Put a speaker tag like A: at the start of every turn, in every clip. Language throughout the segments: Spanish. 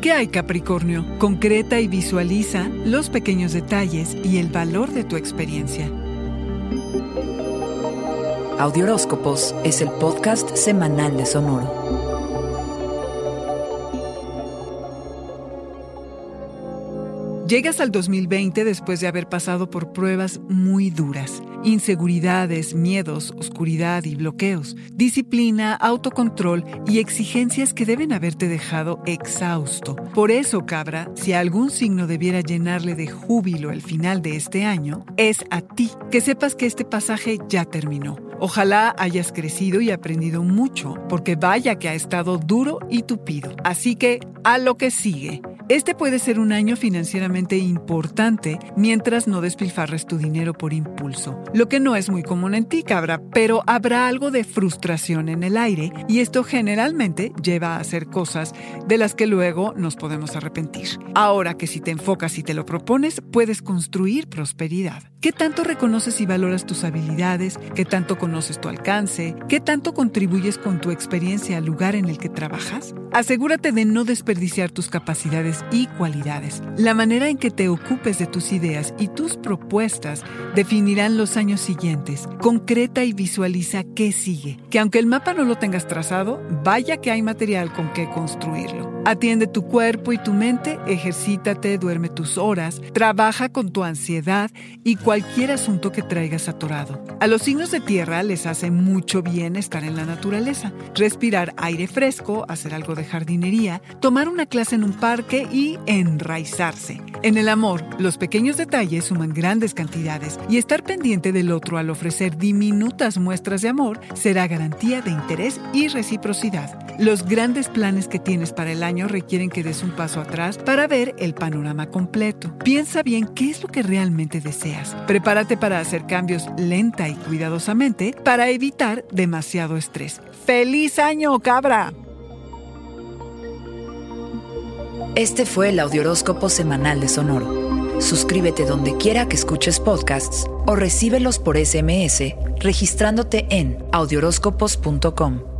A: ¿Qué hay Capricornio? Concreta y visualiza los pequeños detalles y el valor de tu experiencia.
B: Audioróscopos es el podcast semanal de Sonoro.
A: Llegas al 2020 después de haber pasado por pruebas muy duras, inseguridades, miedos, oscuridad y bloqueos, disciplina, autocontrol y exigencias que deben haberte dejado exhausto. Por eso, cabra, si algún signo debiera llenarle de júbilo el final de este año, es a ti, que sepas que este pasaje ya terminó. Ojalá hayas crecido y aprendido mucho, porque vaya que ha estado duro y tupido. Así que, a lo que sigue. Este puede ser un año financieramente importante mientras no despilfarres tu dinero por impulso, lo que no es muy común en ti, cabra, pero habrá algo de frustración en el aire y esto generalmente lleva a hacer cosas de las que luego nos podemos arrepentir. Ahora que si te enfocas y te lo propones, puedes construir prosperidad. ¿Qué tanto reconoces y valoras tus habilidades? ¿Qué tanto conoces tu alcance? ¿Qué tanto contribuyes con tu experiencia al lugar en el que trabajas? Asegúrate de no desperdiciar tus capacidades y cualidades. La manera en que te ocupes de tus ideas y tus propuestas definirán los años siguientes. Concreta y visualiza qué sigue. Que aunque el mapa no lo tengas trazado, vaya que hay material con que construirlo. Atiende tu cuerpo y tu mente, ejercítate, duerme tus horas, trabaja con tu ansiedad y cualquier asunto que traigas atorado. A los signos de tierra les hace mucho bien estar en la naturaleza, respirar aire fresco, hacer algo de jardinería, tomar una clase en un parque y enraizarse. En el amor, los pequeños detalles suman grandes cantidades y estar pendiente del otro al ofrecer diminutas muestras de amor será garantía de interés y reciprocidad. Los grandes planes que tienes para el año requieren que des un paso atrás para ver el panorama completo. Piensa bien qué es lo que realmente deseas. Prepárate para hacer cambios lenta y cuidadosamente para evitar demasiado estrés. ¡Feliz año, cabra!
B: Este fue el Audioróscopo Semanal de Sonoro. Suscríbete donde quiera que escuches podcasts o recíbelos por SMS registrándote en audioróscopos.com.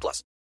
C: 18 plus.